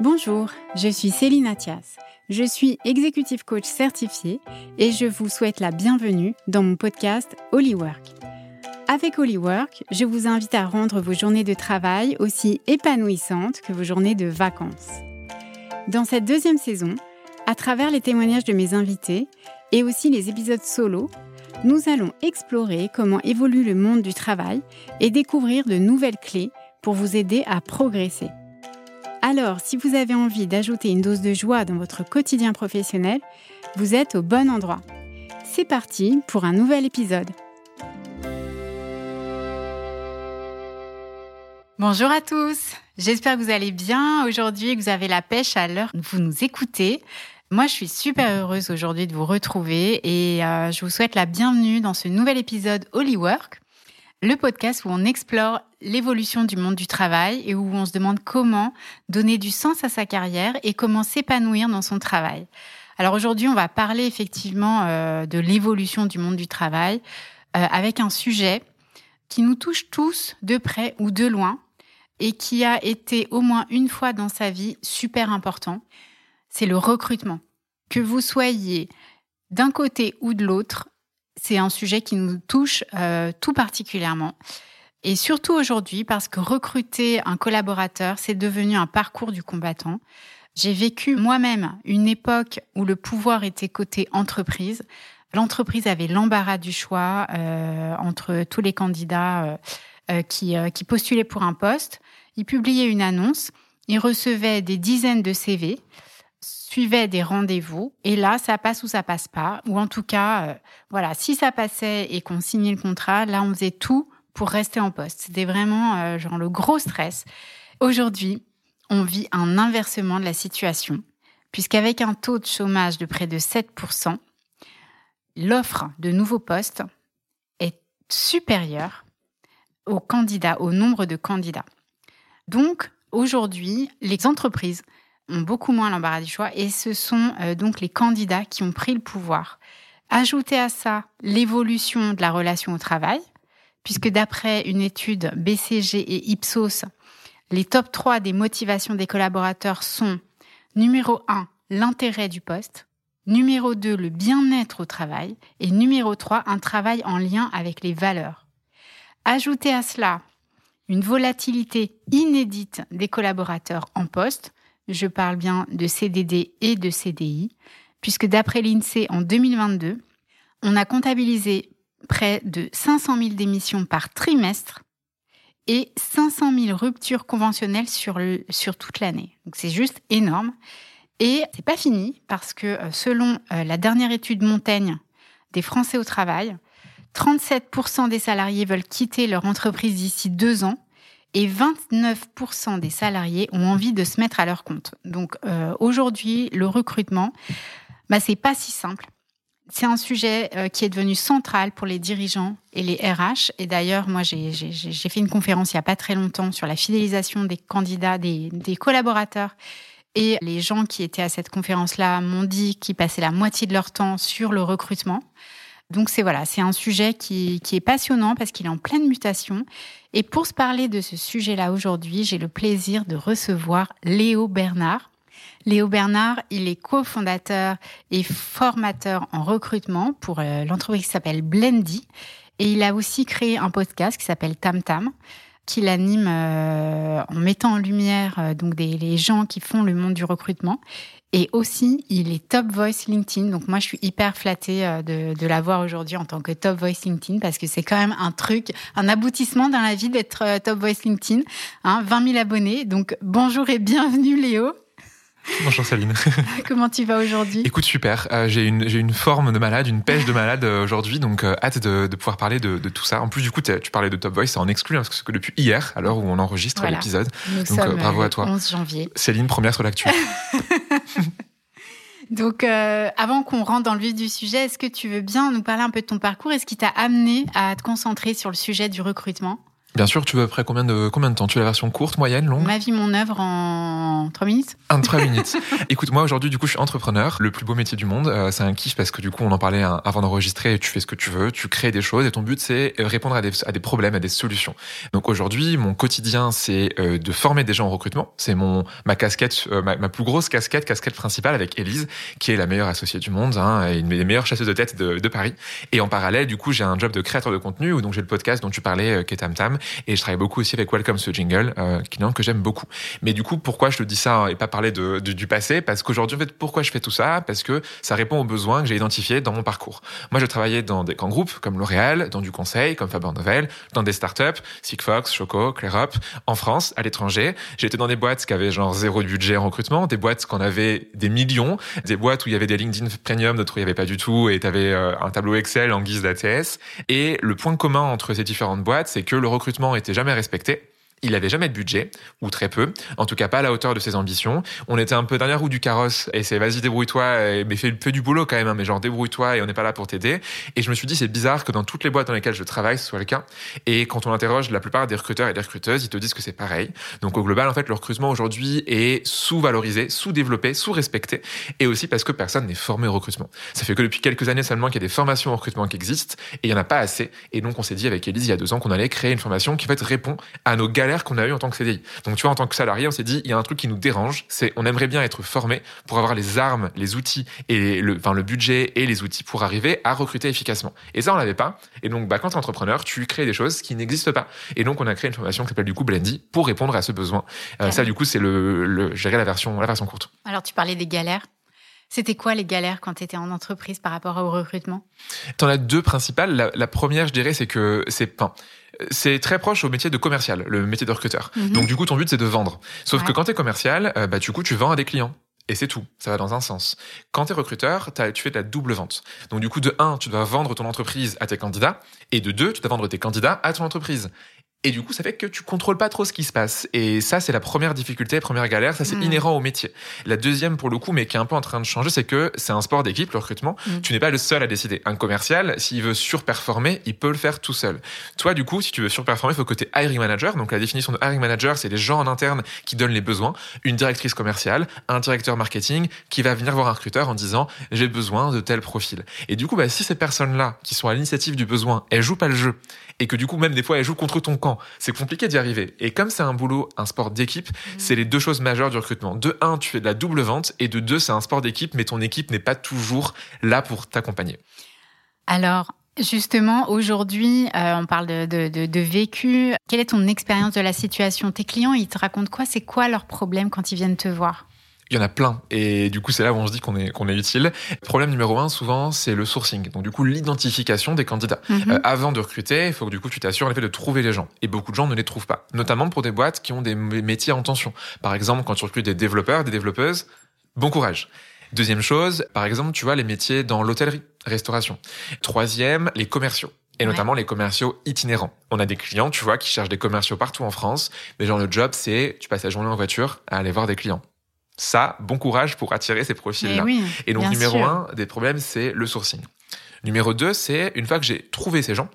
Bonjour, je suis Céline Athias. Je suis executive coach certifiée et je vous souhaite la bienvenue dans mon podcast Holywork. Avec Holywork, je vous invite à rendre vos journées de travail aussi épanouissantes que vos journées de vacances. Dans cette deuxième saison, à travers les témoignages de mes invités et aussi les épisodes solo, nous allons explorer comment évolue le monde du travail et découvrir de nouvelles clés pour vous aider à progresser. Alors, si vous avez envie d'ajouter une dose de joie dans votre quotidien professionnel, vous êtes au bon endroit. C'est parti pour un nouvel épisode. Bonjour à tous, j'espère que vous allez bien aujourd'hui que vous avez la pêche à l'heure où vous nous écoutez. Moi, je suis super heureuse aujourd'hui de vous retrouver et euh, je vous souhaite la bienvenue dans ce nouvel épisode Holywork le podcast où on explore l'évolution du monde du travail et où on se demande comment donner du sens à sa carrière et comment s'épanouir dans son travail. Alors aujourd'hui, on va parler effectivement euh, de l'évolution du monde du travail euh, avec un sujet qui nous touche tous de près ou de loin et qui a été au moins une fois dans sa vie super important. C'est le recrutement. Que vous soyez d'un côté ou de l'autre, c'est un sujet qui nous touche euh, tout particulièrement. Et surtout aujourd'hui, parce que recruter un collaborateur, c'est devenu un parcours du combattant. J'ai vécu moi-même une époque où le pouvoir était côté entreprise. L'entreprise avait l'embarras du choix euh, entre tous les candidats euh, qui, qui postulaient pour un poste. Ils publiaient une annonce, ils recevaient des dizaines de CV suivait des rendez-vous et là ça passe ou ça passe pas ou en tout cas euh, voilà si ça passait et qu'on signait le contrat là on faisait tout pour rester en poste. C'était vraiment euh, genre le gros stress. Aujourd'hui on vit un inversement de la situation puisqu'avec un taux de chômage de près de 7% l'offre de nouveaux postes est supérieure au nombre de candidats. Donc aujourd'hui les entreprises ont beaucoup moins l'embarras du choix et ce sont euh, donc les candidats qui ont pris le pouvoir. Ajoutez à ça l'évolution de la relation au travail, puisque d'après une étude BCG et Ipsos, les top 3 des motivations des collaborateurs sont numéro 1, l'intérêt du poste, numéro 2, le bien-être au travail et numéro 3, un travail en lien avec les valeurs. Ajoutez à cela une volatilité inédite des collaborateurs en poste, je parle bien de CDD et de CDI, puisque d'après l'INSEE en 2022, on a comptabilisé près de 500 000 démissions par trimestre et 500 000 ruptures conventionnelles sur, sur toute l'année. Donc c'est juste énorme. Et c'est pas fini parce que euh, selon euh, la dernière étude Montaigne des Français au travail, 37% des salariés veulent quitter leur entreprise d'ici deux ans et 29% des salariés ont envie de se mettre à leur compte. Donc euh, aujourd'hui, le recrutement, bah, c'est pas si simple. C'est un sujet euh, qui est devenu central pour les dirigeants et les RH. Et d'ailleurs, moi, j'ai fait une conférence il y a pas très longtemps sur la fidélisation des candidats, des, des collaborateurs. Et les gens qui étaient à cette conférence-là m'ont dit qu'ils passaient la moitié de leur temps sur le recrutement. Donc c'est voilà, c'est un sujet qui, qui est passionnant parce qu'il est en pleine mutation. Et pour se parler de ce sujet-là aujourd'hui, j'ai le plaisir de recevoir Léo Bernard. Léo Bernard, il est cofondateur et formateur en recrutement pour euh, l'entreprise qui s'appelle Blendy. Et il a aussi créé un podcast qui s'appelle Tam Tam qu'il anime euh, en mettant en lumière euh, donc des, les gens qui font le monde du recrutement. Et aussi, il est top voice LinkedIn. Donc moi, je suis hyper flattée de, de l'avoir aujourd'hui en tant que top voice LinkedIn parce que c'est quand même un truc, un aboutissement dans la vie d'être top voice LinkedIn. Hein, 20 000 abonnés. Donc bonjour et bienvenue Léo. Bonjour Saline. Comment tu vas aujourd'hui? Écoute, super. Euh, j'ai une, forme de malade, une pêche de malade euh, aujourd'hui, donc euh, hâte de, de, pouvoir parler de, de, tout ça. En plus, du coup, tu parlais de Top Voice, c'est en exclu, hein, parce que c'est que depuis hier, à l'heure où on enregistre voilà. l'épisode. Donc bravo à toi. 11 janvier. Céline, première sur l'actu. donc, avant qu'on rentre dans le vif du sujet, est-ce que tu veux bien nous parler un peu de ton parcours et ce qui t'a amené à te concentrer sur le sujet du recrutement? Bien sûr, tu veux après combien de, combien de temps? Tu veux la version courte, moyenne, longue? Ma vie, mon œuvre en 3 minutes En 3 minutes. Écoute, moi aujourd'hui, du coup, je suis entrepreneur, le plus beau métier du monde. Euh, c'est un kiff parce que du coup, on en parlait hein, avant d'enregistrer, tu fais ce que tu veux, tu crées des choses et ton but, c'est euh, répondre à des, à des problèmes, à des solutions. Donc aujourd'hui, mon quotidien, c'est euh, de former des gens au recrutement. C'est mon ma casquette, ma, ma, plus grosse casquette, casquette principale avec Elise, qui est la meilleure associée du monde hein, et une des meilleures chasseuses de tête de, de Paris. Et en parallèle, du coup, j'ai un job de créateur de contenu où donc j'ai le podcast dont tu parlais, qui est Tam Tam, et je travaille beaucoup aussi avec Welcome ce jingle, euh, que j'aime beaucoup. Mais du coup, pourquoi je te dis ça et pas parler de, du passé? Parce qu'aujourd'hui, en fait, pourquoi je fais tout ça? Parce que ça répond aux besoins que j'ai identifiés dans mon parcours. Moi, je travaillais dans des grands groupes comme L'Oréal, dans du conseil comme Faber Novel, dans des startups, Sigfox, Choco, ClearUp, en France, à l'étranger. J'étais dans des boîtes qui avaient genre zéro budget en recrutement, des boîtes qui en avaient des millions, des boîtes où il y avait des LinkedIn Premium, d'autres où il n'y avait pas du tout, et tu avais euh, un tableau Excel en guise d'ATS. Et le point commun entre ces différentes boîtes, c'est que le recrutement était jamais respecté il avait jamais de budget, ou très peu, en tout cas pas à la hauteur de ses ambitions. On était un peu dernière roue du carrosse, et c'est vas-y débrouille-toi, mais fais, peu du boulot quand même, hein, mais genre débrouille-toi et on n'est pas là pour t'aider. Et je me suis dit c'est bizarre que dans toutes les boîtes dans lesquelles je travaille ce soit le cas. Et quand on interroge la plupart des recruteurs et des recruteuses, ils te disent que c'est pareil. Donc au global en fait le recrutement aujourd'hui est sous-valorisé, sous-développé, sous-respecté, et aussi parce que personne n'est formé au recrutement. Ça fait que depuis quelques années seulement qu'il y a des formations au recrutement qui existent, et il y en a pas assez. Et donc on s'est dit avec Elise il y a deux ans qu'on allait créer une formation qui en fait répond à nos galères qu'on a eu en tant que CDI. Donc tu vois, en tant que salarié, on s'est dit, il y a un truc qui nous dérange, c'est on aimerait bien être formé pour avoir les armes, les outils et le, enfin, le budget et les outils pour arriver à recruter efficacement. Et ça, on l'avait pas. Et donc, bah, quand tu es entrepreneur, tu crées des choses qui n'existent pas. Et donc, on a créé une formation qui s'appelle du coup Blendy pour répondre à ce besoin. Euh, ça, du coup, c'est le, le, la version, la version courte. Alors, tu parlais des galères. C'était quoi les galères quand tu étais en entreprise par rapport au recrutement? Tu en as deux principales. La, la première, je dirais, c'est que c'est enfin, c'est très proche au métier de commercial, le métier de recruteur. Mhm. Donc du coup, ton but c'est de vendre. Sauf que quand tu es commercial, euh, bah du coup, tu vends à des clients. Et c'est tout, ça va dans un sens. Quand tu es recruteur, tu fais de la double vente. Donc du coup, de un, tu dois vendre ton entreprise à tes candidats, et de deux, tu dois vendre tes candidats à ton entreprise. Et du coup, ça fait que tu contrôles pas trop ce qui se passe. Et ça, c'est la première difficulté, première galère. Ça, c'est hmm. inhérent au métier. La deuxième, pour le coup, mais qui est un peu en train de changer, c'est que c'est un sport d'équipe, le recrutement. Hmm. Tu n'es pas le seul à décider. Un commercial, s'il veut surperformer, il peut le faire tout seul. Toi, du coup, si tu veux surperformer, il faut que tu hiring manager. Donc, la définition de hiring manager, c'est les gens en interne qui donnent les besoins. Une directrice commerciale, un directeur marketing qui va venir voir un recruteur en disant, j'ai besoin de tel profil. Et du coup, bah, si ces personnes-là, qui sont à l'initiative du besoin, elles jouent pas le jeu, et que du coup, même des fois, elles jouent contre ton camp, c'est compliqué d'y arriver. Et comme c'est un boulot, un sport d'équipe, mmh. c'est les deux choses majeures du recrutement. De un, tu fais de la double vente, et de deux, c'est un sport d'équipe, mais ton équipe n'est pas toujours là pour t'accompagner. Alors, Justement, aujourd'hui, euh, on parle de, de, de, vécu. Quelle est ton expérience de la situation? Tes clients, ils te racontent quoi? C'est quoi leurs problèmes quand ils viennent te voir? Il y en a plein. Et du coup, c'est là où on se dit qu'on est, qu'on est utile. Problème numéro un, souvent, c'est le sourcing. Donc, du coup, l'identification des candidats. Mhm. Euh, avant de recruter, il faut que du coup, tu t'assures en effet de trouver les gens. Et beaucoup de gens ne les trouvent pas. Notamment pour des boîtes qui ont des métiers en tension. Par exemple, quand tu recrutes des développeurs, des développeuses, bon courage. Deuxième chose, par exemple, tu vois, les métiers dans l'hôtellerie, restauration. Troisième, les commerciaux et notamment les commerciaux itinérants. On a des clients, tu vois, qui cherchent des commerciaux partout en France, mais genre le job, c'est tu passes la journée en voiture à aller voir des clients. Ça, bon courage pour attirer ces profils-là. et donc, numéro un des problèmes, c'est le sourcing. Numéro deux, c'est une fois que j'ai trouvé ces gens,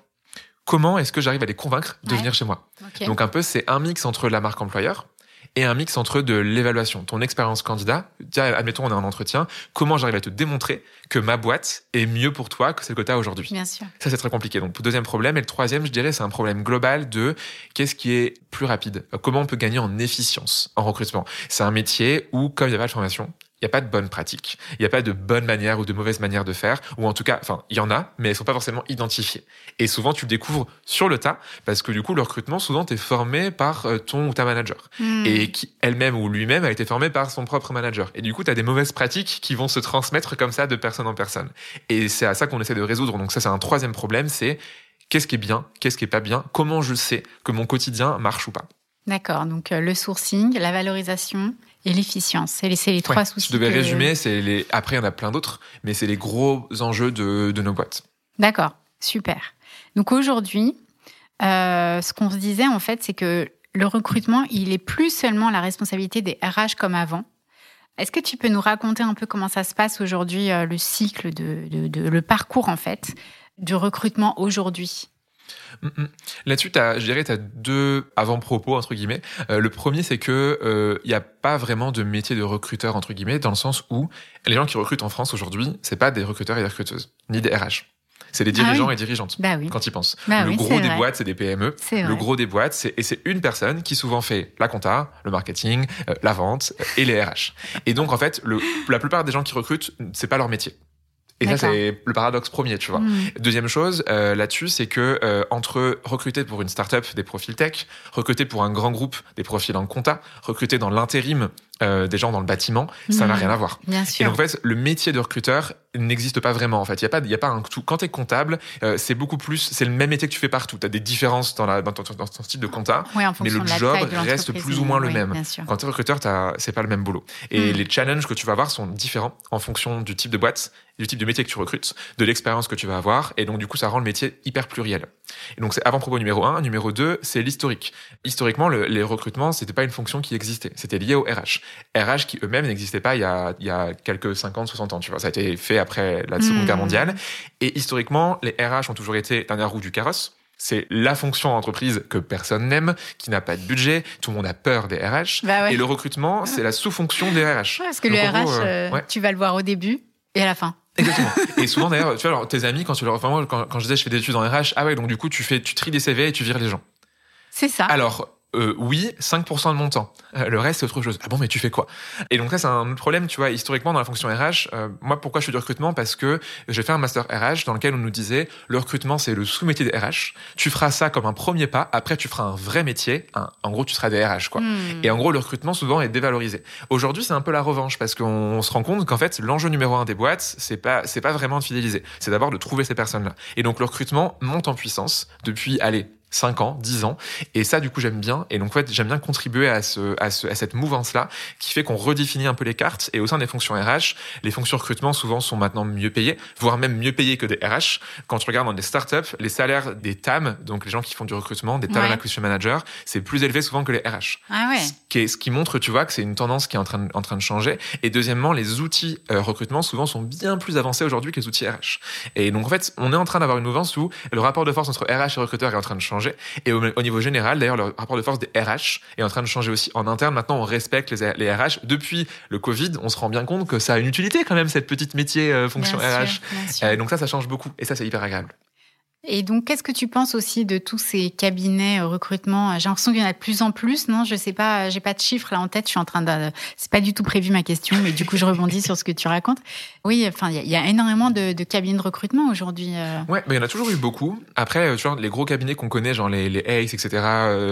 comment est-ce que j'arrive à les convaincre de venir chez moi? Donc, un peu, c'est un mix entre la marque employeur, et un mix entre de l'évaluation, ton expérience candidat. Admettons, on est en entretien. Comment j'arrive à te démontrer que ma boîte est mieux pour toi que celle que tu as aujourd'hui? Bien sûr. Ça, c'est très compliqué. Donc, deuxième problème. Et le troisième, je dirais, c'est un problème global de qu'est-ce qui est plus rapide? Comment on peut gagner en efficience en recrutement? C'est un métier où, comme il n'y a pas de formation, il n'y a pas de bonne pratique. Il n'y a pas de bonne manière ou de mauvaise manière de faire. Ou en tout cas, enfin, il y en a, mais elles sont pas forcément identifiées. Et souvent, tu le découvres sur le tas, parce que du coup, le recrutement, souvent, t'es formé par euh, ton ou ta manager. Hmm. Et qui, elle-même ou lui-même, a été formé par son propre manager. Et du coup, tu as des mauvaises pratiques qui vont se transmettre comme ça de personne en personne. Et c'est à ça qu'on essaie de résoudre. Donc ça, c'est un troisième problème, c'est qu'est-ce qui est bien, qu'est-ce qui est pas bien, comment je sais que mon quotidien marche ou pas. D'accord, donc euh, le sourcing, la valorisation et l'efficience. C'est les, les trois soucis. Je devais résumer, c'est les... après il y en a plein d'autres, mais c'est les gros enjeux de, de nos boîtes. D'accord, super. Donc aujourd'hui, euh, ce qu'on se disait en fait, c'est que le recrutement, il est plus seulement la responsabilité des RH comme avant. Est-ce que tu peux nous raconter un peu comment ça se passe aujourd'hui, euh, le cycle de, de, de, le parcours en fait du recrutement aujourd'hui? Mm, mm. Là-dessus, je dirais, tu as deux avant-propos, entre guillemets. Euh, le premier, c'est que il euh, n'y a pas vraiment de métier de recruteur, entre guillemets, dans le sens où les gens qui recrutent en France aujourd'hui, c'est pas des recruteurs et des recruteuses, ni des RH. C'est des ah dirigeants et dirigeantes, bah oui. quand ils pensent. Bah le oui, gros des boîtes, c'est des PME. Le gros des boîtes, c'est et c'est une personne qui souvent fait la compta, le marketing, euh, la vente et les RH. Et donc en fait, le, la plupart des gens qui recrutent, c'est pas leur métier. Et ça, c'est le paradoxe premier, tu vois. Hmm. Deuxième chose euh, là-dessus, c'est que euh, entre recruter pour une startup des profils tech, recruter pour un grand groupe des profils en compta, recruter dans l'intérim euh, des gens dans le bâtiment, ça n'a hmm. rien à voir. Bien sûr. Et donc en fait, le métier de recruteur n'existe pas vraiment. En fait, il y a pas, il y a pas un tout. Quand t'es comptable, euh, c'est beaucoup plus, c'est le même métier que tu fais partout. T'as des différences dans la, dans ton, dans ton style de compta, mais le job reste plus ou moins le même. Quand t'es recruteur, c'est pas le même boulot. Et hmm. les challenges que tu vas avoir sont différents en fonction du type de boîte, du type de métier que tu recrutes, de l'expérience que tu vas avoir. Et donc du coup, ça rend le métier hyper pluriel. Et donc c'est avant propos numéro un. Numéro deux, c'est l'historique. Historiquement, le, les recrutements, c'était pas une fonction qui existait. C'était lié au RH. RH qui eux-mêmes n'existaient pas il y, a, il y a quelques 50, 60 ans. Tu vois, ça a été fait après la Seconde hmm. Guerre mondiale. Et historiquement, les RH ont toujours été dernière roue du carrosse. C'est la fonction entreprise que personne n'aime, qui n'a pas de budget, tout le monde a peur des RH. Bah et le recrutement, c'est la sous-fonction des RH. parce que le RH, euh, euh, tu vas le voir au début et à la fin. Exactement. et souvent d'ailleurs, tu vois, alors, tes amis, quand tu leur, enfin, moi, quand, quand je disais je fais des études en RH, ah ouais, donc du coup tu fais, tu tries des CV et tu vires les gens. C'est ça. Alors, euh, oui, 5% de mon temps. Euh, le reste, c'est autre chose. Ah bon, mais tu fais quoi? Et donc ça, c'est un autre problème, tu vois, historiquement dans la fonction RH. Euh, moi, pourquoi je fais du recrutement? Parce que j'ai fait un master RH dans lequel on nous disait, le recrutement, c'est le sous-métier des RH. Tu feras ça comme un premier pas. Après, tu feras un vrai métier. en gros, tu seras des RH, quoi. Hmm. Et en gros, le recrutement, souvent, est dévalorisé. Aujourd'hui, c'est un peu la revanche parce qu'on se rend compte qu'en fait, l'enjeu numéro un des boîtes, c'est pas, c'est pas vraiment de fidéliser. C'est d'abord de trouver ces personnes-là. Et donc, le recrutement monte en puissance depuis, allez, 5 ans, 10 ans. Et ça, du coup, j'aime bien. Et donc, en fait, j'aime bien contribuer à, ce, à, ce, à cette mouvance-là qui fait qu'on redéfinit un peu les cartes. Et au sein des fonctions RH, les fonctions recrutement, souvent, sont maintenant mieux payées, voire même mieux payées que des RH. Quand tu regardes dans des startups, les salaires des TAM, donc les gens qui font du recrutement, des Talent Acquisition Managers, c'est plus élevé souvent que les RH. Ah ouais. Ce qui, est, ce qui montre, tu vois, que c'est une tendance qui est en train, en train de changer. Et deuxièmement, les outils euh, recrutement, souvent, sont bien plus avancés aujourd'hui que les outils RH. Et donc, en fait, on est en train d'avoir une mouvance où le rapport de force entre RH et recruteur est en train de changer. Et au, niveau général, d'ailleurs, le rapport de force des RH est en train de changer aussi. En interne, maintenant, on respecte les, les, RH. Depuis le Covid, on se rend bien compte que ça a une utilité quand même, cette petite métier euh, fonction RH. Donc ça, ça change beaucoup. Et ça, c'est hyper agréable. Et donc, qu'est-ce que tu penses aussi de tous ces cabinets euh, recrutement? J'ai l'impression qu'il y en a de plus en plus, non? Je sais pas, j'ai pas de chiffres là en tête. Je suis en train de, c'est pas du tout prévu ma question, mais du coup, je rebondis sur ce que tu racontes. Oui, enfin, il y, a énormément de, cabinets de recrutement aujourd'hui. Euh. Ouais, mais il y en a toujours eu beaucoup. Après, euh, les gros cabinets qu'on connaît, genre les, les Ace, etc.,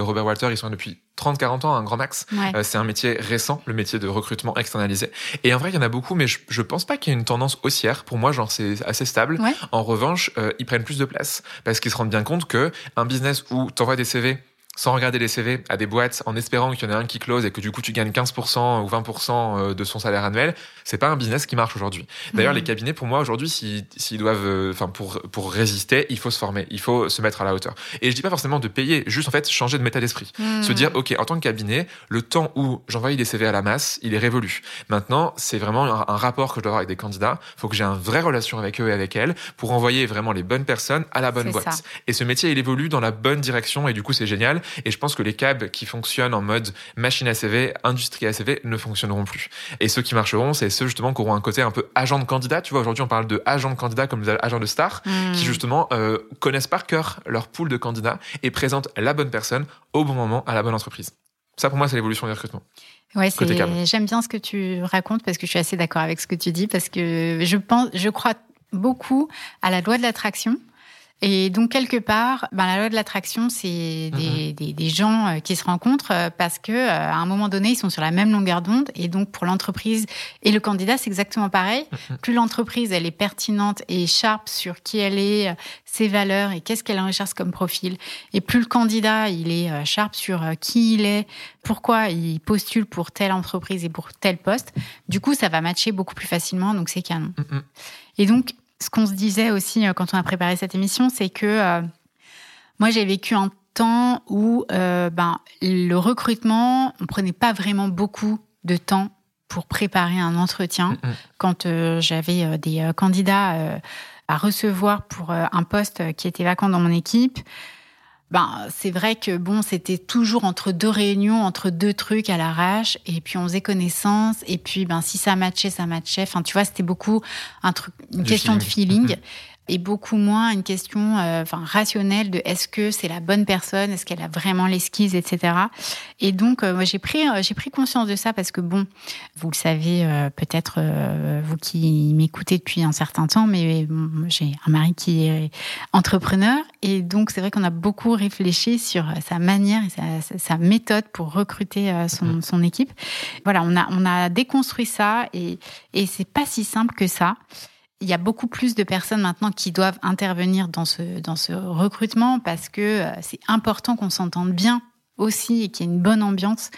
Robert Walter, ils sont depuis 30-40 ans, un grand max. c'est un métier récent, le métier de recrutement externalisé. Et en vrai, il y en a beaucoup, mais je, je pense pas qu'il y ait une tendance haussière. Pour moi, genre, c'est assez stable. En revanche, ils prennent plus de place parce qu'ils se rendent bien compte que un business où tu envoies des CV sans regarder les CV à des boîtes en espérant qu'il y en ait un qui close et que du coup tu gagnes 15% ou 20% euh, de son salaire annuel, c'est pas un business qui marche aujourd'hui. D'ailleurs, mmh. les cabinets, pour moi, aujourd'hui, s'ils doivent, euh, enfin, pour, pour résister, il faut se former, il faut se mettre à la hauteur. Et je dis pas forcément de payer, juste en fait changer de méta d'esprit. Mmh. Se dire, OK, en tant que cabinet, le temps où j'envoie des CV à la masse, il est révolu. Maintenant, c'est vraiment un, rapport que je dois avoir avec des candidats. faut que j'ai une vraie relation avec eux et avec elles pour envoyer vraiment les bonnes personnes à la bonne boîte. Et ce métier, il évolue dans la bonne direction et du coup, c'est génial. Et je pense que les cabs qui fonctionnent en mode machine à CV, industrie à CV ne fonctionneront plus. Et ceux qui marcheront, c'est ceux justement qui auront un côté un peu agent de candidat. Tu vois, aujourd'hui, on parle de agent de candidat comme des agents de star hmm. qui justement euh, connaissent par cœur leur pool de candidats et présentent la bonne personne au bon moment à la bonne entreprise. Ça, pour moi, c'est l'évolution du recrutement. Ouais, j'aime bien ce que tu racontes parce que je suis assez d'accord avec ce que tu dis parce que je pense, je crois beaucoup à la loi de l'attraction. Et donc, quelque part, ben, la loi de l'attraction, c'est des, mhm. des, des, gens euh, qui se rencontrent euh, parce que euh, à un moment donné, ils sont sur la même longueur d'onde. Et donc, pour l'entreprise et le candidat, c'est exactement pareil. Mhm. Plus l'entreprise, elle est pertinente et sharp sur qui elle est, ses valeurs et qu'est-ce qu'elle recherche comme profil. Et plus le candidat, il est sharp sur qui il est, pourquoi il postule pour telle entreprise et pour tel poste, du coup, ça va matcher beaucoup plus facilement. Donc, c'est canon. Mhm. Et donc, ce qu'on se disait aussi euh, quand on a préparé cette émission, c'est que euh, moi j'ai vécu un temps où euh, ben, le recrutement, on prenait pas vraiment beaucoup de temps pour préparer un entretien. Quand j'avais des candidats à recevoir pour un poste qui était vacant dans mon équipe, ben, c'est vrai que bon, c'était toujours entre deux réunions, entre deux trucs à l'arrache, et puis on faisait connaissance, et puis ben si ça matchait, ça matchait. Enfin, tu vois, c'était beaucoup un truc, une question de feeling. Et beaucoup moins une question euh, enfin rationnelle de est-ce que c'est la bonne personne, est-ce qu'elle a vraiment l'esquisse, etc. Et donc euh, moi j'ai pris euh, j'ai pris conscience de ça parce que bon, vous le savez peut-être vous qui m'écoutez depuis un certain temps, mais j'ai un mari qui est entrepreneur et donc c'est vrai qu'on a beaucoup réfléchi sur sa manière et sa, sa méthode pour recruter son, mmh. son équipe. Voilà, on a on a déconstruit ça et et c'est pas si simple que ça il y a beaucoup plus de personnes maintenant qui doivent intervenir dans ce, dans ce recrutement parce que euh, c'est important qu'on s'entende bien aussi et qu'il y ait une bonne ambiance.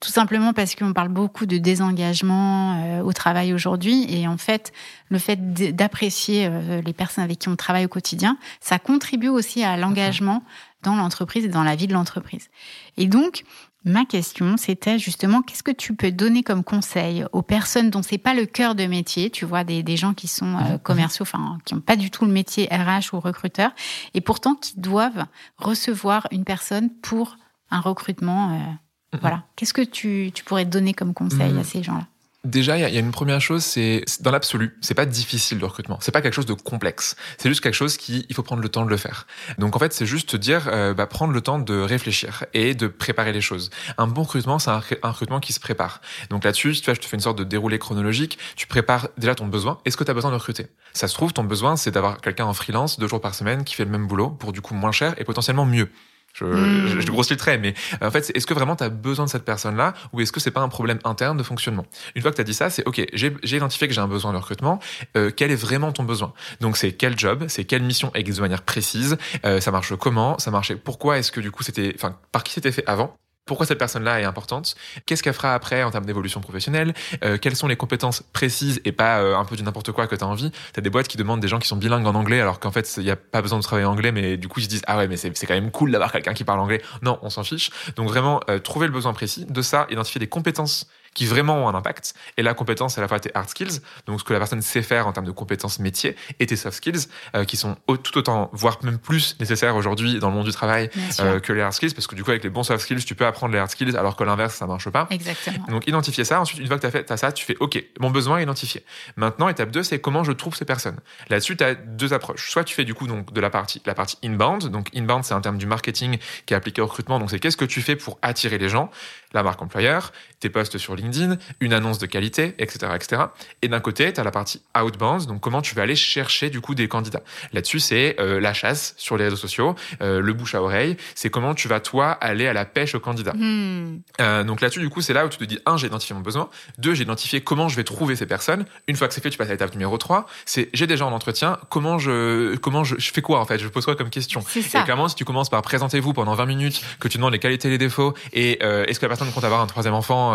Tout simplement parce qu'on parle beaucoup de désengagement euh, au travail aujourd'hui. Et en fait, le fait d'apprécier euh, les personnes avec qui on travaille au quotidien, ça contribue aussi à l'engagement dans l'entreprise et dans la vie de l'entreprise. Et donc, Ma question, c'était justement qu'est-ce que tu peux donner comme conseil aux personnes dont c'est pas le cœur de métier, tu vois, des, gens qui sont euh, mhm. commerciaux, enfin, qui n'ont pas du tout le métier RH ou recruteur, et pourtant qui doivent recevoir une personne pour un recrutement. Euh, mhm. Voilà. Qu'est-ce que tu, tu, pourrais donner comme conseil mhm. à ces gens-là? Déjà, il y, a une première chose, c'est dans l'absolu, c'est pas difficile le recrutement, c'est pas quelque chose de complexe, c'est juste quelque chose qui il faut prendre le temps de le faire. Donc en fait, c'est juste te dire, euh, bah, prendre le temps de réfléchir et de préparer les choses. Un bon recrutement, c'est un, recrutement qui se prépare. Donc là-dessus, tu vois, je te fais une sorte de déroulé chronologique. Tu prépares déjà ton besoin. Est-ce que tu as besoin de recruter? Ça se trouve, ton besoin, c'est d'avoir quelqu'un en freelance deux jours par semaine qui fait le même boulot pour du coup moins cher et potentiellement mieux. Je, hmm. je, grossis le trait, mais euh, en fait, est-ce que vraiment tu as besoin de cette personne-là ou est-ce que c'est pas un problème interne de fonctionnement? Une fois que tu as dit ça, c'est OK, j'ai identifié que j'ai un besoin de recrutement, euh, quel est vraiment ton besoin? Donc c'est quel job, c'est quelle mission de manière précise, euh, ça marche comment, ça marchait pourquoi est-ce que du coup c'était enfin par qui c'était fait avant? Pourquoi cette personne-là est importante, qu'est-ce qu'elle fera après en termes d'évolution professionnelle, euh, quelles sont les compétences précises et pas euh, un peu du n'importe quoi que tu as envie. Tu as des boîtes qui demandent des gens qui sont bilingues en anglais alors qu'en fait, il n'y a pas besoin de travailler en anglais, mais du coup, ils se disent, ah ouais, mais c'est quand même cool d'avoir quelqu'un qui parle anglais. Non, on s'en fiche. Donc vraiment, euh, trouver le besoin précis. De ça, identifier des compétences qui vraiment ont un impact. Et la compétence, à la fois tes hard skills, donc ce que la personne sait faire en termes de compétences métiers, et tes soft skills, euh, qui sont tout autant, voire même plus nécessaires aujourd'hui dans le monde du travail euh, que les hard skills, parce que du coup, avec les bons soft skills, tu peux apprendre les hard skills, alors que l'inverse, ça marche pas. Exactement. Donc, identifier ça. Ensuite, une fois que tu as fait as ça, tu fais, OK, mon besoin est identifié. Maintenant, étape 2, c'est comment je trouve ces personnes. Là-dessus, tu as deux approches. Soit tu fais du coup donc de la partie, la partie inbound. Donc, inbound, c'est un terme du marketing qui est appliqué au recrutement. Donc, c'est qu'est-ce que tu fais pour attirer les gens, la marque employeur, tes posts sur LinkedIn, une annonce de qualité, etc., etc. Et d'un côté, tu as la partie outbound, donc comment tu vas aller chercher du coup des candidats. Là-dessus, c'est euh, la chasse sur les réseaux sociaux, euh, le bouche à oreille. C'est comment tu vas toi aller à la pêche aux candidats. Hmm. Euh, donc là-dessus, du coup, c'est là où tu te dis un, j'ai identifié mon besoin. Deux, j'ai identifié comment je vais trouver ces personnes. Une fois que c'est fait, tu passes à l'étape numéro 3. C'est j'ai déjà en entretien. Comment je comment je, je, fais quoi en fait? Je pose quoi comme question? Et clairement, si tu commences par présentez-vous pendant 20 minutes, que tu demandes les qualités, les défauts, et est-ce que la personne compte avoir un troisième enfant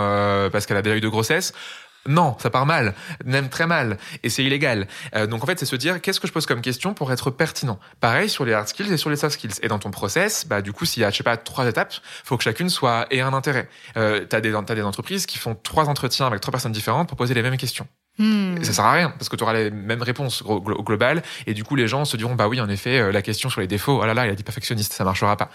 parce qu'elle a déjà eu de grossesse non, ça part mal, même très mal, et c'est illégal. Euh, donc en fait, c'est se dire qu'est-ce que je pose comme question pour être pertinent? Pareil sur les hard skills et sur les soft skills. Et dans ton process, bah du coup, s'il y a je sais pas trois étapes, faut que chacune soit ait un intérêt. Euh, t'as des as des entreprises qui font trois entretiens avec trois personnes différentes pour poser les mêmes questions. Hmm. ça sert à rien parce que tu auras les mêmes réponses au global et du coup les gens se diront bah oui en effet euh, la question sur les défauts oh là là il a dit perfectionniste ça marchera pas.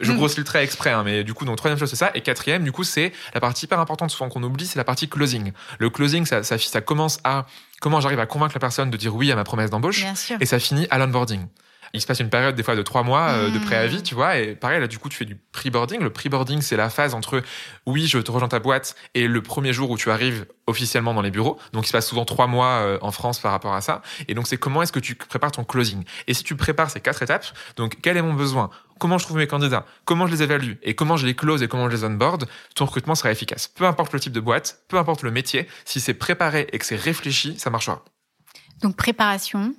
Je hmm. grossis le trait exprès hein, mais du coup donc troisième chose c'est ça et quatrième du coup c'est la partie hyper importante souvent qu'on oublie c'est la partie closing. Le closing ça, ça, ça commence à comment j'arrive à convaincre la personne de dire oui à ma promesse d'embauche et ça finit à l'onboarding il se passe une période des fois de trois mois euh, de mmh. préavis, tu vois, et pareil là du coup tu fais du pre-boarding. Le pre-boarding c'est la phase entre oui je te rejoins ta boîte et le premier jour où tu arrives officiellement dans les bureaux. Donc il se passe souvent trois mois euh, en France par rapport à ça. Et donc c'est comment est-ce que tu prépares ton closing? Et si tu prépares ces quatre étapes, donc quel est mon besoin, comment je trouve mes candidats, comment je les évalue? Et comment je les close et comment je les onboard, ton recrutement sera efficace. Peu importe le type de boîte, peu importe le métier, si c'est préparé et que c'est réfléchi, ça marchera. Donc préparation,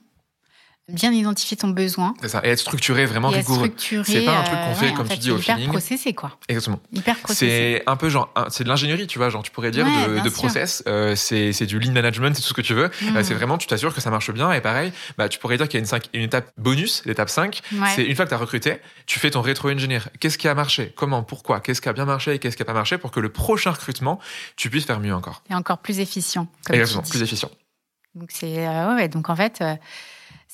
bien identifier ton besoin. C'est ça, et être structuré, vraiment et rigoureux. C'est pas un truc qu'on euh, fait, comme tu dis, au hyper feeling. processé, quoi. Exactement. Hyper processé. C'est un peu genre, c'est de l'ingénierie, tu vois, genre, tu pourrais dire, de, de process. Euh, c'est du lean management, c'est tout ce que tu veux. Euh, mm. c'est vraiment, tu t'assures que ça marche bien. Et pareil, bah, tu pourrais dire qu'il y a une, 5, une étape bonus, l'étape 5. C'est une fois que tu as recruté, tu fais ton rétro-engineer. Qu'est-ce qui a marché? Comment? Pourquoi? Qu'est-ce qui a bien marché et qu'est-ce qui a pas marché pour que le prochain recrutement, tu puisses faire mieux encore. Et encore plus efficient. Exactement, plus efficient. Donc c'est, ouais, donc en fait,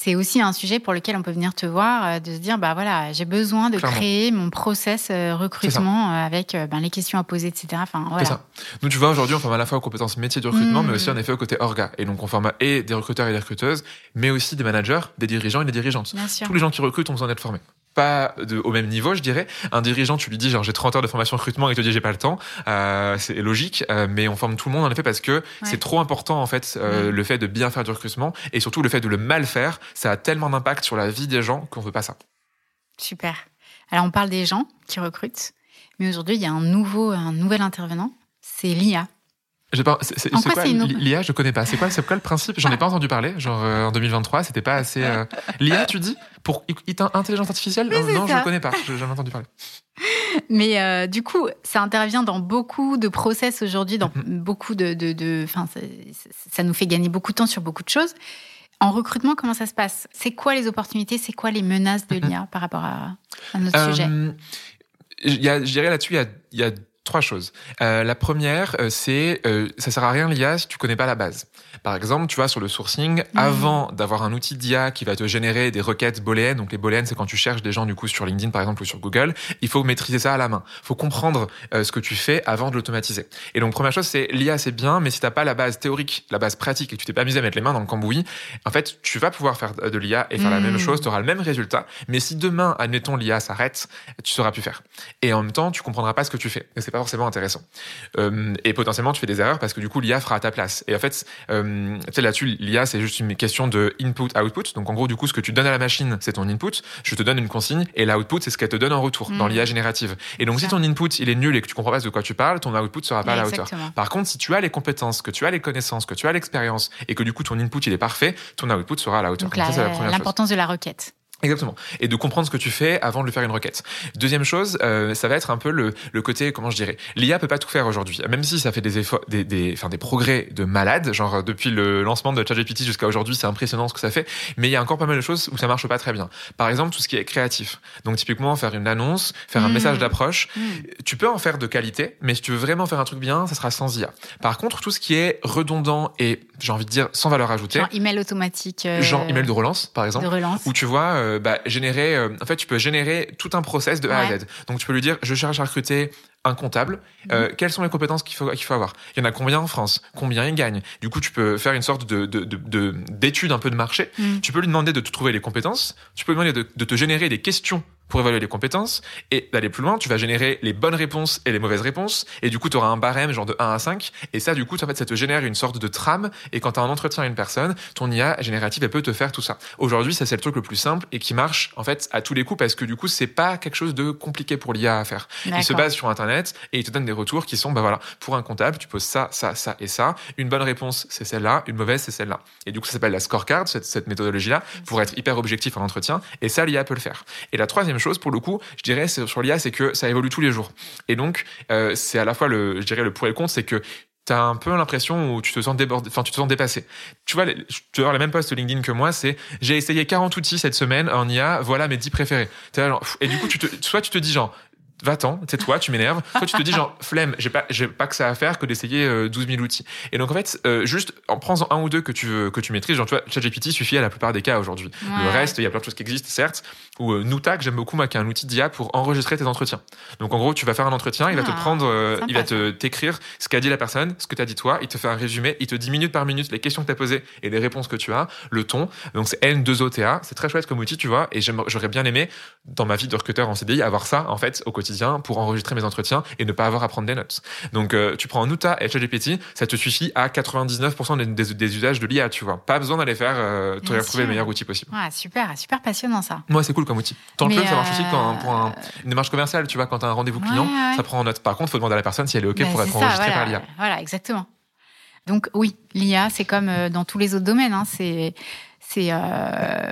c'est aussi un sujet pour lequel on peut venir te voir, euh, de se dire, bah voilà, j'ai besoin de créer mon process euh, recrutement euh, avec ben, les questions à poser, etc. Enfin, voilà. C'est ça. Nous, tu vois, aujourd'hui, on forme à la fois aux compétences métiers du recrutement, mais aussi en effet au côté orga. Et donc, on forme et des recruteurs et des recruteuses, mais aussi des managers, des dirigeants et des dirigeantes. Tous les gens qui recrutent ont besoin d'être formés pas de, au même niveau, je dirais. Un dirigeant, tu lui dis genre j'ai 30 heures de formation recrutement et il te dit j'ai pas le temps. Euh, c'est logique, euh, mais on forme tout le monde en effet parce que c'est trop important en fait euh, le fait de bien faire du recrutement et surtout le fait de le mal faire, ça a tellement d'impact sur la vie des gens qu'on veut pas ça. Super. Alors on parle des gens qui recrutent, mais aujourd'hui il y a un nouveau un nouvel intervenant, c'est l'IA. C'est quoi l'IA Je connais pas. C'est quoi, c'est quoi le principe? J'en ai pas entendu parler. Genre euh, en 2023, c'était pas assez. Euh, L'IA, tu dis? Pour intelligence artificielle? Non, je ne connais pas. J'ai jamais entendu parler. Mais euh, du coup, ça intervient dans beaucoup de process aujourd'hui, dans mm-hmm. beaucoup de. de, ça, ça, nous fait gagner beaucoup de temps sur beaucoup de choses. En recrutement, comment ça se passe? C'est quoi les opportunités? C'est quoi les menaces de mm-hmm. l'IA par rapport à, notre sujet? y a, Je dirais là-dessus, il y a trois choses. Euh, la première, euh, c'est euh, ça sert à rien l'IA si tu connais pas la base. Par exemple, tu vois sur le sourcing, mmh. avant d'avoir un outil d'IA qui va te générer des requêtes booléennes, donc les booléennes c'est quand tu cherches des gens du coup sur LinkedIn par exemple ou sur Google, il faut maîtriser ça à la main. Il faut comprendre euh, ce que tu fais avant de l'automatiser. Et donc première chose, c'est l'IA c'est bien, mais si t'as pas la base théorique, la base pratique et que tu t'es pas amusé à mettre les mains dans le cambouis, en fait tu vas pouvoir faire de l'IA et faire la même mmh. chose, tu auras le même résultat. Mais si demain, admettons l'IA s'arrête, tu sauras plus faire. Et en même temps, tu comprendras pas ce que tu fais. Et c'est pas forcément intéressant. Euh, et potentiellement, tu fais des erreurs parce que du coup, l'IA fera à ta place. Et en fait, euh, là-dessus, l'IA, c'est juste une question de input-output. Donc, en gros, du coup, ce que tu donnes à la machine, c'est ton input. Je te donne une consigne et l'output, c'est ce qu'elle te donne en retour dans mm. l'IA générative. Et donc, si ton input, il est nul et que tu comprends pas de quoi tu parles, ton output sera pas à la hauteur. Par contre, si tu as les compétences, que tu as les connaissances, que tu as l'expérience et que du coup, ton input, il est parfait, ton output sera à la hauteur. L'importance de la requête. Exactement. Et de comprendre ce que tu fais avant de lui faire une requête. Deuxième chose, euh, ça va être un peu le, le côté, comment je dirais, l'IA peut pas tout faire aujourd'hui. Même si ça fait des efforts, des, des, enfin, des progrès de malade, genre depuis le lancement de ChatGPT jusqu'à aujourd'hui, c'est impressionnant ce que ça fait. Mais il y a encore pas mal de choses où ça marche pas très bien. Par exemple, tout ce qui est créatif. Donc typiquement, faire une annonce, faire un mmh. message d'approche. Mmh. Tu peux en faire de qualité, mais si tu veux vraiment faire un truc bien, ça sera sans IA. Par contre, tout ce qui est redondant et, j'ai envie de dire, sans valeur ajoutée. Genre email automatique. Euh... Genre email de relance, par exemple. De relance. Où tu vois, euh, bah, générer, euh, en fait, tu peux générer tout un process de A à Z. Donc, tu peux lui dire, je cherche à recruter un comptable, euh, mhm. quelles sont les compétences qu'il faut qu'il faut avoir? Il y en a combien en France? Combien il gagne Du coup, tu peux faire une sorte de d'étude de, de, un peu de marché. Mhm. Tu peux lui demander de te trouver les compétences. Tu peux lui demander de, de te générer des questions pour évaluer les compétences. Et d'aller plus loin, tu vas générer les bonnes réponses et les mauvaises réponses. Et du coup, tu auras un barème genre de 1 à 5. Et ça, du coup, en fait, ça te génère une sorte de trame. Et quand tu as un entretien à une personne, ton IA générative, elle peut te faire tout ça. Aujourd'hui, ça, c'est le truc le plus simple et qui marche, en fait, à tous les coups parce que du coup, c'est pas quelque chose de compliqué pour l'IA à faire. Il se base sur Internet et il te donne des retours qui sont, bah voilà, pour un comptable, tu poses ça, ça, ça et ça. Une bonne réponse, c'est celle-là. Une mauvaise, c'est celle-là. Et du coup, ça s'appelle la scorecard, cette, cette méthodologie-là, pour être hyper objectif en entretien. Et ça, l'IA peut le faire. Et la troisième chose, pour le coup, je dirais, sur l'IA, c'est que ça évolue tous les jours. Et donc, euh, c'est à la fois le, je dirais, le pour et le contre, c'est que tu as un peu l'impression où tu te sens débordé, enfin tu te sens dépassé. Tu vois, tu vois la même post LinkedIn que moi, c'est j'ai essayé 40 outils cette semaine en IA, voilà mes 10 préférés. et du coup, tu te, soit tu te dis genre va-t'en, c'est toi, tu m'énerves. Toi, tu te dis genre, flemme, j'ai pas, j'ai pas que ça à faire que d'essayer 12 euh, 000 outils. Et donc, en fait, euh, juste en prenant un ou deux que tu veux, que tu maîtrises, genre, tu vois, ChatGPT suffit à la plupart des cas aujourd'hui. Le reste, il y a plein de choses qui existent, certes. Ou euh, j'aime beaucoup, moi, qui est un outil d'IA pour enregistrer tes entretiens. Donc, en gros, tu vas faire un entretien, il va te ah, prendre, euh, il va te, t'écrire ce qu'a dit la personne, ce que t'as dit toi, il te fait un résumé, il te dit minute par minute les questions que t'as posées et les réponses que tu as, le ton. Donc, c'est N2OTA. C'est très chouette comme outil, tu vois. Et j'aurais bien aimé, dans ma vie de recruteur en CDI, avoir ça, en fait, au quotidien pour enregistrer mes entretiens et ne pas avoir à prendre des notes. Donc, euh, tu prends Nuta et ChatGPT, ça te suffit à 99% des, des, usages de l'IA, tu vois. Pas besoin d'aller faire, euh, tu trouver le meilleur outil possible. Super, super passionnant ça. Moi, c'est cool comme outil. Tant le ça marche aussi quand, pour un, une démarche commerciale, tu vois, quand tu as un rendez-vous client, ça prend en note. Par contre, faut demander à la personne si elle est OK bah, pour être enregistrée par l'IA. Voilà, exactement. Donc oui, l'IA, c'est comme euh, dans tous les autres domaines. Hein, c'est c'est euh,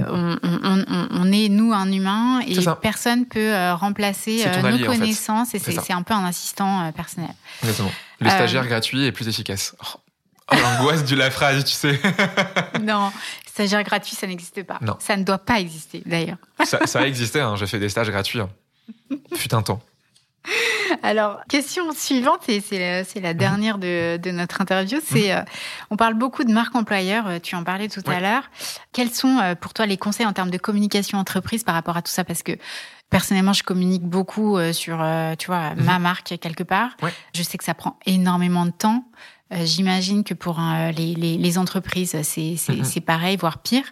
on, est nous un humain et personne peut euh, remplacer euh, nos connaissances et c'est un peu un assistant personnel. Exactement. Le stagiaire gratuit est plus efficace. Oh, oh l'angoisse de la phrase, tu sais. non, stagiaire gratuit, ça n'existe pas. Non. Ça ne doit pas exister d'ailleurs. ça, ça, a existé, hein. j'ai fait des stages gratuits. Hein. Fut un temps. Alors, question suivante, et c'est la, c'est la dernière de, de notre interview, c'est euh, on parle beaucoup de marque employeur, euh, tu en parlais tout à l'heure. Quels sont euh, pour toi les conseils en termes de communication entreprise par rapport à tout ça? Parce que personnellement, je communique beaucoup euh, sur, tu vois, Mhm. ma marque quelque part. Ouais. Je sais que ça prend énormément de temps. J'imagine que pour les, les, les entreprises, c'est c'est Mhm. c'est pareil, voire pire.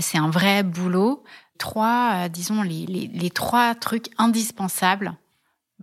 C'est un vrai boulot. Trois, disons, les, les, les trois trucs indispensables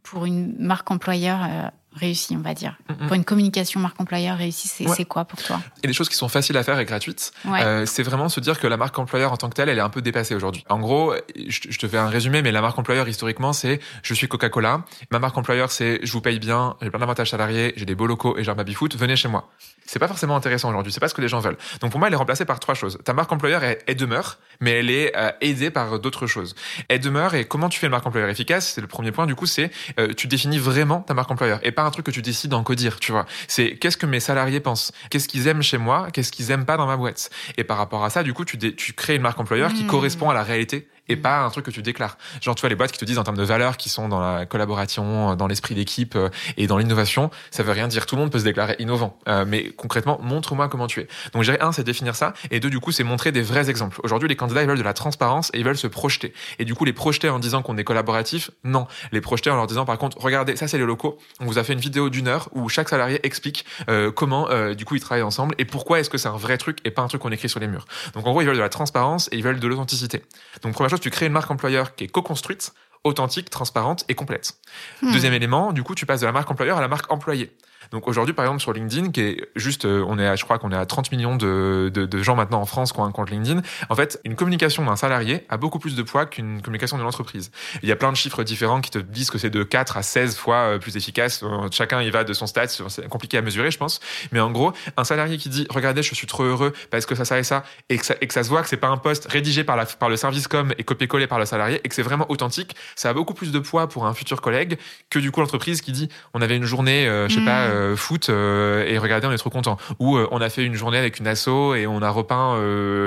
pour une marque employeur euh, réussie, on va dire. Mhm. Pour une communication marque employeur réussie, c'est Ouais. quoi pour toi? Et des choses qui sont faciles à faire et gratuites, Ouais. euh, c'est vraiment se dire que la marque employeur en tant que telle, elle est un peu dépassée aujourd'hui. En gros, je, te fais un résumé, mais la marque employeur historiquement, c'est je suis Coca-Cola. Ma marque employeur, c'est je vous paye bien, j'ai plein d'avantages salariés, j'ai des beaux locaux et j'ai un baby-foot, venez chez moi. C'est pas forcément intéressant aujourd'hui, c'est pas ce que les gens veulent. Donc pour moi, elle est remplacée par trois choses. Ta marque employeur, elle, elle demeure, mais elle est euh, aidée par d'autres choses. Elle demeure et comment tu fais une marque employeur efficace? C'est le premier point. Du coup, c'est euh, tu définis vraiment ta marque employeur et pas un truc que tu décides en codir. Tu vois, c'est qu'est-ce que mes salariés pensent, qu'est-ce qu'ils aiment chez moi, qu'est-ce qu'ils aiment pas dans ma boîte? Et par rapport à ça, du coup, tu, tu crées une marque employeur qui Mmh. correspond à la réalité et pas un truc que tu déclares. Genre, tu vois, les boîtes qui te disent en termes de valeurs, qui sont dans la collaboration, dans l'esprit d'équipe euh, et dans l'innovation, ça veut rien dire. Tout le monde peut se déclarer innovant. Euh, mais concrètement, montre-moi comment tu es. Donc, je un, c'est définir ça. Et deux, du coup, c'est montrer des vrais exemples. Aujourd'hui, les candidats, ils veulent de la transparence et ils veulent se projeter. Et du coup, les projeter en disant qu'on est collaboratif, non. Les projeter en leur disant, par contre, regardez, ça, c'est les locaux. On vous a fait une vidéo d'une heure où chaque salarié explique euh, comment, euh, du coup, ils travaillent ensemble et pourquoi est-ce que c'est un vrai truc et pas un truc qu'on écrit sur les murs. Donc, en gros, ils veulent de la transparence et ils veulent de l'authenticité. Donc, chose, tu crées une marque employeur qui est co-construite, authentique, transparente et complète. Hmm. Deuxième élément, du coup, tu passes de la marque employeur à la marque employé. Donc aujourd'hui, par exemple, sur LinkedIn, qui est juste, euh, on est à, je crois qu'on est à 30 millions de, de, de gens maintenant en France qui ont un compte LinkedIn. En fait, une communication d'un salarié a beaucoup plus de poids qu'une communication d'une entreprise. Il y a plein de chiffres différents qui te disent que c'est de 4 à 16 fois euh, plus efficace. Euh, Chacun y va de son stade, c'est compliqué à mesurer, je pense. Mais en gros, un salarié qui dit, regardez, je suis trop heureux parce que ça, ça et ça, et que ça, et que ça se voit que c'est pas un poste rédigé par, la, par le service com et copié-collé par le salarié, et que c'est vraiment authentique, ça a beaucoup plus de poids pour un futur collègue que du coup l'entreprise qui dit, on avait une journée, euh, je sais Mm. pas, euh, foot, euh, et regardez, on est trop content. Ou euh, on a fait une journée avec une asso et on a repeint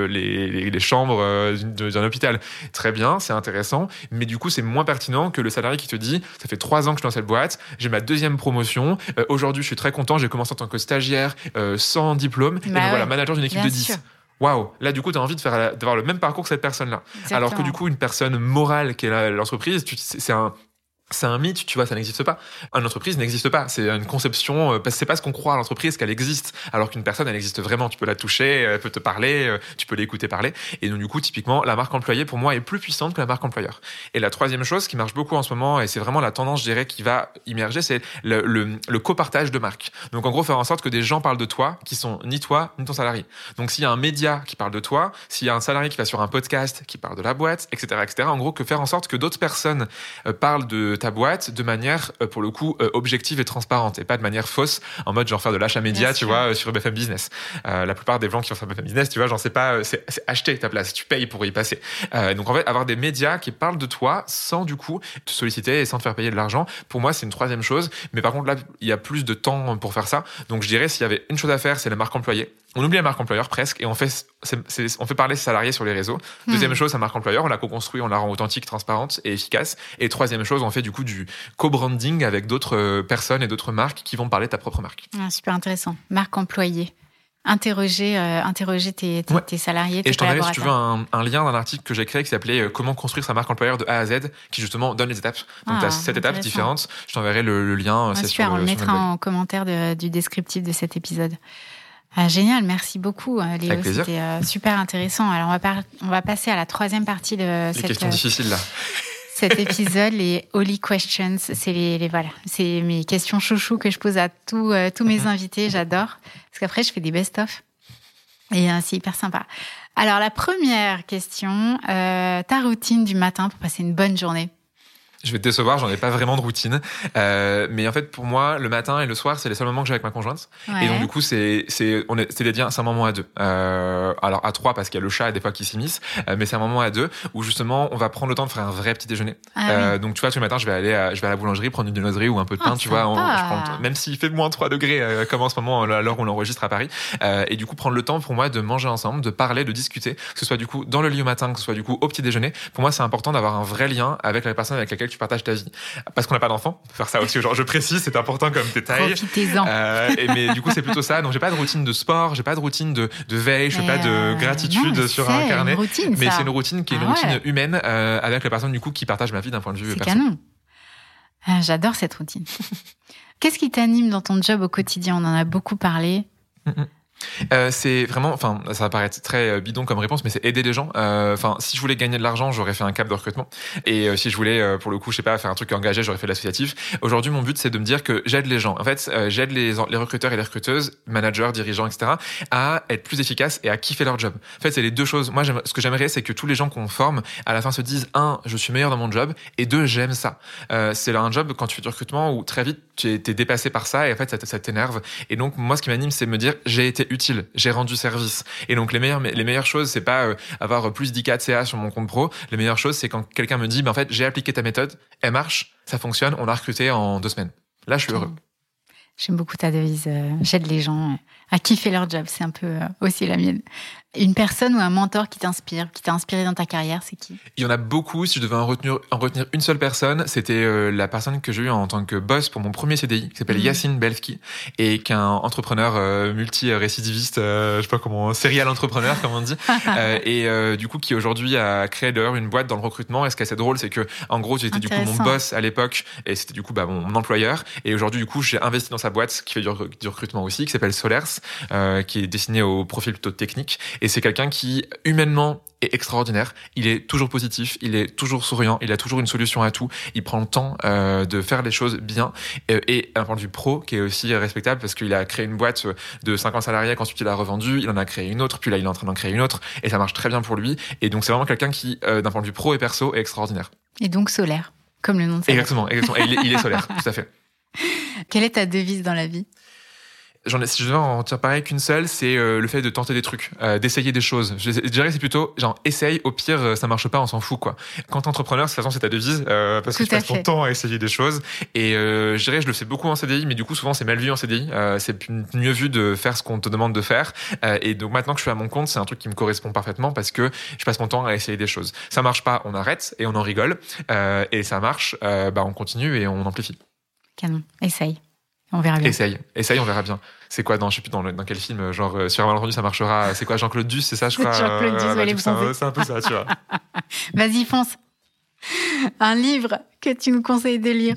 les, les, les chambres d'un hôpital. Très bien, c'est intéressant, mais du coup c'est moins pertinent que le salarié qui te dit, ça fait trois ans que je suis dans cette boîte, j'ai ma deuxième promotion, aujourd'hui je suis très content, j'ai commencé en tant que stagiaire sans diplôme, et Bah voilà, manager d'une équipe bien de 10. sûr. Waouh, là du coup tu as envie de faire d'avoir le même parcours que cette personne-là. Alors que du coup, une personne morale qui est l'entreprise, c'est un c'est un mythe, tu vois, ça n'existe pas. Une entreprise n'existe pas. C'est une conception, euh, c'est pas ce qu'on croit à l'entreprise qu'elle existe. Alors qu'une personne, elle existe vraiment. Tu peux la toucher, elle peut te parler, euh, tu peux l'écouter parler. Et donc, du coup, typiquement, la marque employée, pour moi, est plus puissante que la marque employeur. Et la troisième chose qui marche beaucoup en ce moment, et c'est vraiment la tendance, je dirais, qui va immerger, c'est le, copartage de marque. Donc, en gros, faire en sorte que des gens parlent de toi qui sont ni toi, ni ton salarié. Donc, s'il y a un média qui parle de toi, s'il y a un salarié qui va sur un podcast qui parle de la boîte, etc., etc., en gros, que faire en sorte que d'autres personnes euh, parlent de ta boîte de manière, euh, pour le coup, euh, objective et transparente, et pas de manière fausse, en mode genre faire de l'achat média, tu vois, euh, sur BFM Business. Euh, la plupart des gens qui font sur BFM Business, tu vois, j'en sais pas, c'est c'est acheter ta place, tu payes pour y passer. Euh, donc en fait, avoir des médias qui parlent de toi sans du coup te solliciter et sans te faire payer de l'argent, pour moi, c'est une troisième chose. Mais par contre, là, il y a plus de temps pour faire ça. Donc je dirais, s'il y avait une chose à faire, c'est la marque employée. On oublie la marque employeur presque et on fait, on fait parler ses salariés sur les réseaux. Deuxième Hmm. chose, la marque employeur, on la co-construit, on la rend authentique, transparente et efficace. Et troisième chose, on fait du coup du co-branding avec d'autres euh, personnes et d'autres marques qui vont parler de ta propre marque. Ah, super intéressant. Marque employée. Interroger, euh, interroger tes, tes, Ouais. tes salariés, tes Et je t'enverrai, si tu veux, un, un lien d'un article que j'ai créé qui s'appelait euh, Comment construire sa marque employeur de A à Z, qui justement donne les étapes. Donc, Ah, tu as sept étapes différentes. Je t'enverrai le, le lien. Ah, c'est super, sur, on le mettra en commentaire de- du descriptif de cet épisode. Ah, génial, merci beaucoup euh, Léo, c'était euh, super intéressant. Alors on va, par- on va passer à la troisième partie de Les cette, questions euh, difficiles, là. cet épisode, les Holy Questions. C'est les, les- voilà, c'est mes questions chouchou que je pose à tous, euh, tous mes invités. J'adore parce qu'après je fais des best-of et euh, c'est hyper sympa. Alors la première question, euh, ta routine du matin pour passer une bonne journée? Je vais te décevoir, j'en ai pas vraiment de routine. Euh, mais en fait, pour moi, le matin et le soir, c'est les seuls moments que j'ai avec ma conjointe. Ouais. Et donc, du coup, c'est, c'est, on est, c'est dédié, c'est un moment à deux. Euh, alors, à trois, parce qu'il y a le chat, des fois, qui s'immisce. Euh, mais c'est un moment à deux où, justement, on va prendre le temps de faire un vrai petit déjeuner. Ah Euh, donc, tu vois, tous les matins, je vais aller à, je vais à la boulangerie, prendre une viennoiserie ou un peu de Ah, pain, tu vois. on- je prends même s'il fait moins 3 degrés, euh, comme en ce moment, à l'heure où on l'enregistre à Paris. Euh, et du coup, prendre le temps pour moi de manger ensemble, de parler, de discuter, que ce soit du coup dans le lit au matin, que ce soit du coup au petit déjeuner. Pour moi, c'est important d'avoir un vrai lien avec la personne avec laquelle tu partages ta vie. Parce qu'on n'a pas d'enfant, faire ça aussi. Genre, je précise, c'est important comme détail. Profitez-en. Euh, mais du coup, c'est plutôt ça. Donc, j'ai pas de routine de sport, j'ai pas de routine de, de veille, je fais pas de euh, gratitude non, sur un carnet. routine, mais c'est une routine qui est une Ah ouais. routine humaine euh, avec la personne du coup qui partage ma vie d'un point de vue C'est canon. Ah, J'adore cette routine. Qu'est-ce qui t'anime dans ton job au quotidien? On en a beaucoup parlé. Euh, c'est vraiment, enfin, ça va paraître très euh, bidon comme réponse, mais c'est aider les gens. Euh, Enfin, si je voulais gagner de l'argent, j'aurais fait un cap de recrutement. Et si je voulais, pour le coup, je sais pas, faire un truc engagé, j'aurais fait l'associatif. Aujourd'hui, mon but, c'est de me dire que j'aide les gens. En fait, j'aide les, recruteurs et les recruteuses, managers, dirigeants, etc., à être plus efficaces et à kiffer leur job. En fait, c'est les deux choses. Moi, ce que j'aimerais, c'est que tous les gens qu'on forme, à la fin, se disent un, je suis meilleur dans mon job, et deux, j'aime ça. C'est un job quand tu fais du recrutement où très vite tu es, dépassé par ça et en fait ça, ça t'énerve. Et donc moi, ce qui m'anime, c'est me dire j'ai été j'ai rendu service. Et donc les meilleures, les meilleures choses, c'est pas euh, avoir plus d'IK de CA sur mon compte pro. Les meilleures choses, c'est quand quelqu'un me dit, ben en fait, j'ai appliqué ta méthode, elle marche, ça fonctionne, on l'a recruté en deux semaines. Là, je suis heureux. J'aime beaucoup ta devise. euh, J'aide les gens à kiffer leur job. C'est un peu euh, aussi la mienne. Une personne ou un mentor qui t'inspire, qui t'a inspiré dans ta carrière, c'est qui? Il y en a beaucoup. Si je devais en retenir, en retenir une seule personne, c'était euh, la personne que j'ai eue en tant que boss pour mon premier CDI, qui s'appelle Mhm. Yacine Belfki, et qui est un entrepreneur euh, multi-récidiviste, euh, je sais pas comment, serial entrepreneur, comme on dit, euh, et du coup qui aujourd'hui a créé d'ailleurs une boîte dans le recrutement. Et ce qui est assez drôle, c'est que en gros, j'étais du coup mon boss à l'époque, et c'était du coup bah, mon, employeur. Et aujourd'hui, du coup, j'ai investi dans sa boîte qui fait du, rec- du recrutement aussi, qui s'appelle Solers, qui est destiné au profil plutôt technique. Et c'est quelqu'un qui humainement est extraordinaire. Il est toujours positif, il est toujours souriant, il a toujours une solution à tout. Il prend le temps euh, de faire les choses bien Euh, et un point de vue pro qui est aussi respectable parce qu'il a créé une boîte de 50 salariés qu'ensuite il a revendu, il en a créé une autre, puis là il est en train d'en créer une autre et ça marche très bien pour lui. Et donc c'est vraiment quelqu'un qui, euh, d'un point de vue pro et perso, est extraordinaire. Et donc solaire, comme le nom de. Exactement, exactement. Et il, est, il est solaire, tout à fait. Quelle est ta devise dans la vie? J'en ai, si je devais en tirer pareil qu'une seule, c'est euh, le fait de tenter des trucs, euh, d'essayer des choses. Je, je dirais que c'est plutôt genre essaye, au pire euh, ça marche pas, on s'en fout quoi. Quand t'es entrepreneur, de toute façon c'est ta devise euh, parce que tu passes ton temps à essayer des choses. Et je dirais je le fais beaucoup en CDI, mais du coup souvent c'est mal vu en CDI. C'est mieux vu de faire ce qu'on te demande de faire. Et donc maintenant que je suis à mon compte, c'est un truc qui me correspond parfaitement parce que je passe mon temps à essayer des choses. Ça marche pas, on arrête et on en rigole. Et ça marche, bah on continue et on amplifie. Canon. Essaye. On verra bien. Essaye, essaye, on verra bien. C'est quoi dans, je sais plus dans, le- dans quel film, genre euh, sur un malentendu ça marchera. C'est quoi Jean-Claude Duss, c'est ça, je crois. Jean-Claude Duss, euh, ouais, les du coup, c'est un- bronzés. C'est un peu ça, tu vois. Vas-y, fonce. Un livre que tu nous conseilles de lire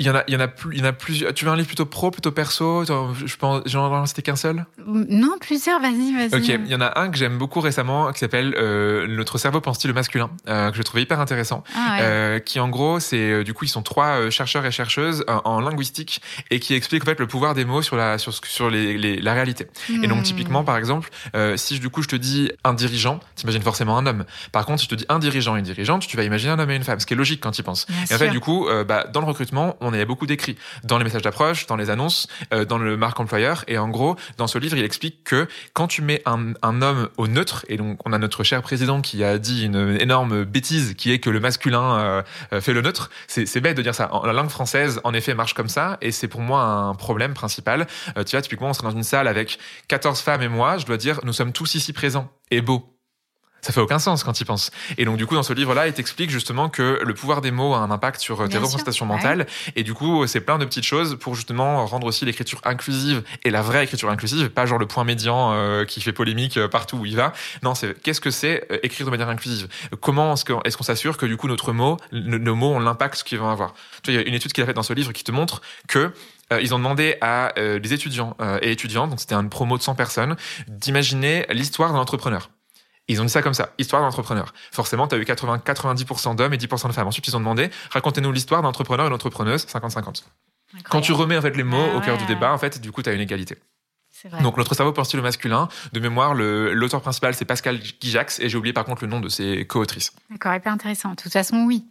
Il y en a, il y en a plus, il y en a plusieurs. Tu veux un livre plutôt pro, plutôt perso? Je pense, j'en ai cité qu'un seul? Non, plusieurs, vas-y, vas-y. Ok, il y en a un que j'aime beaucoup récemment qui s'appelle euh, Notre cerveau pense-t-il masculin, euh, que je trouvais hyper intéressant. Ah ouais. Euh, qui en gros, c'est du coup ils sont trois chercheurs et chercheuses en linguistique et qui expliquent en fait le pouvoir des mots sur la sur sur les, les- la réalité. Et donc Hmm. typiquement, par exemple, si du coup je te dis un dirigeant, t'imagines forcément un homme. Par contre, si je te dis un dirigeant et une dirigeante, tu vas imaginer un homme et une femme, ce qui est logique quand tu y penses. Bien Et en fait, du coup, bah, dans le recrutement, on a beaucoup d'écrits, dans les messages d'approche, dans les annonces, euh, dans le marque employeur. Et en gros, dans ce livre, il explique que quand tu mets un, un homme au neutre, et donc on a notre cher président qui a dit une énorme bêtise, qui est que le masculin euh, euh, fait le neutre. C'est bête de dire ça. La langue française, en effet, marche comme ça, et c'est pour moi un problème principal. Euh, tu vois, typiquement, on serait dans une salle avec 14 femmes et moi, je dois dire, nous sommes tous ici présents et beaux. Ça fait aucun sens quand il pense. Et donc du coup dans ce livre-là, il t'explique justement que le pouvoir des mots a un impact sur euh, tes représentations ouais. mentales. Et du coup, c'est plein de petites choses pour justement rendre aussi l'écriture inclusive et la vraie écriture inclusive, pas genre le point médian euh, qui fait polémique euh, partout où il va. Non, c'est qu'est-ce que c'est euh, écrire de manière inclusive? Comment est-ce qu'on s'assure que du coup notre mot, nos mots ont l'impact qu'ils vont avoir? Tu vois, il y a une étude qu'il a faite dans ce livre qui te montre que euh, ils ont demandé à des étudiants et étudiantes, donc c'était une promo de 100 personnes, d'imaginer l'histoire d'un entrepreneur. Ils ont dit ça comme ça, histoire d'entrepreneur. Forcément, tu as eu 80, 90% d'hommes et 10% de femmes. Ensuite, ils ont demandé, racontez-nous l'histoire d'entrepreneur et d'entrepreneuse, 50-50. Quand tu remets en fait les mots Ah au cœur du débat, en fait, du coup, tu as une égalité. Vrai. Donc, notre cerveau pense-t-il au masculin De mémoire, l'auteur principal, c'est Pascal Guijax, et j'ai oublié par contre le nom de ses co-autrices. D'accord, hyper intéressant. De toute façon, oui.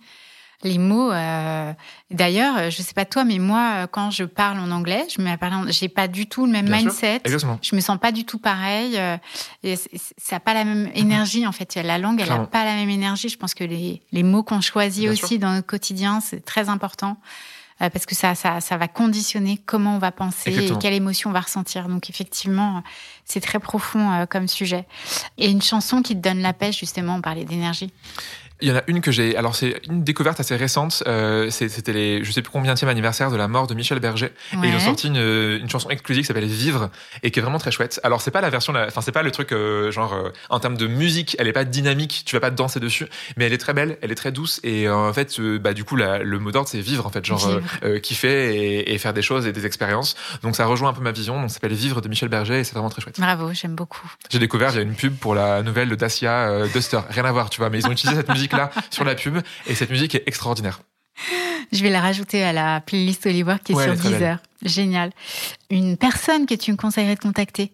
Les mots. euh, D'ailleurs, euh, je sais pas toi, mais moi, euh, quand je parle en anglais, je me parle. J'ai pas du tout le même Bien mindset. Je me sens pas du tout pareil. euh, et ça n'a pas la même énergie en fait. La langue, elle n'a pas la même énergie. Je pense que les, les mots qu'on choisit Bien aussi sûr. dans notre quotidien, c'est très important. Parce que ça, ça, ça va conditionner comment on va penser Exactement. et quelle émotion on va ressentir. Donc effectivement, c'est très profond comme sujet. Et une chanson qui te donne la pêche, justement, on parlait d'énergie. Il y en a une que j'ai. Alors c'est une découverte assez récente. Euh, C'était les, je sais plus combien anniversaire de la mort de Michel Berger. Et ils ont sorti une, une chanson exclusive qui s'appelle Vivre et qui est vraiment très chouette. Alors c'est pas la version, enfin c'est pas le truc euh, genre euh, en termes de musique, elle est pas dynamique, tu vas pas danser dessus, mais elle est très belle, elle est très douce et euh, en fait bah du coup la, le mot d'ordre c'est vivre en fait, genre kiffer et, et, faire des choses et des expériences. Donc ça rejoint un peu ma vision. Donc ça s'appelle Vivre de Michel Berger et c'est vraiment très chouette. Bravo, j'aime beaucoup. J'ai découvert il y a une pub pour la nouvelle de Dacia Duster, rien à voir, tu vois, mais ils ont utilisé cette musique là sur la pub et cette musique est extraordinaire. Je vais la rajouter à la playlist Oliver qui est sur Deezer. Génial. Une personne que tu me conseillerais de contacter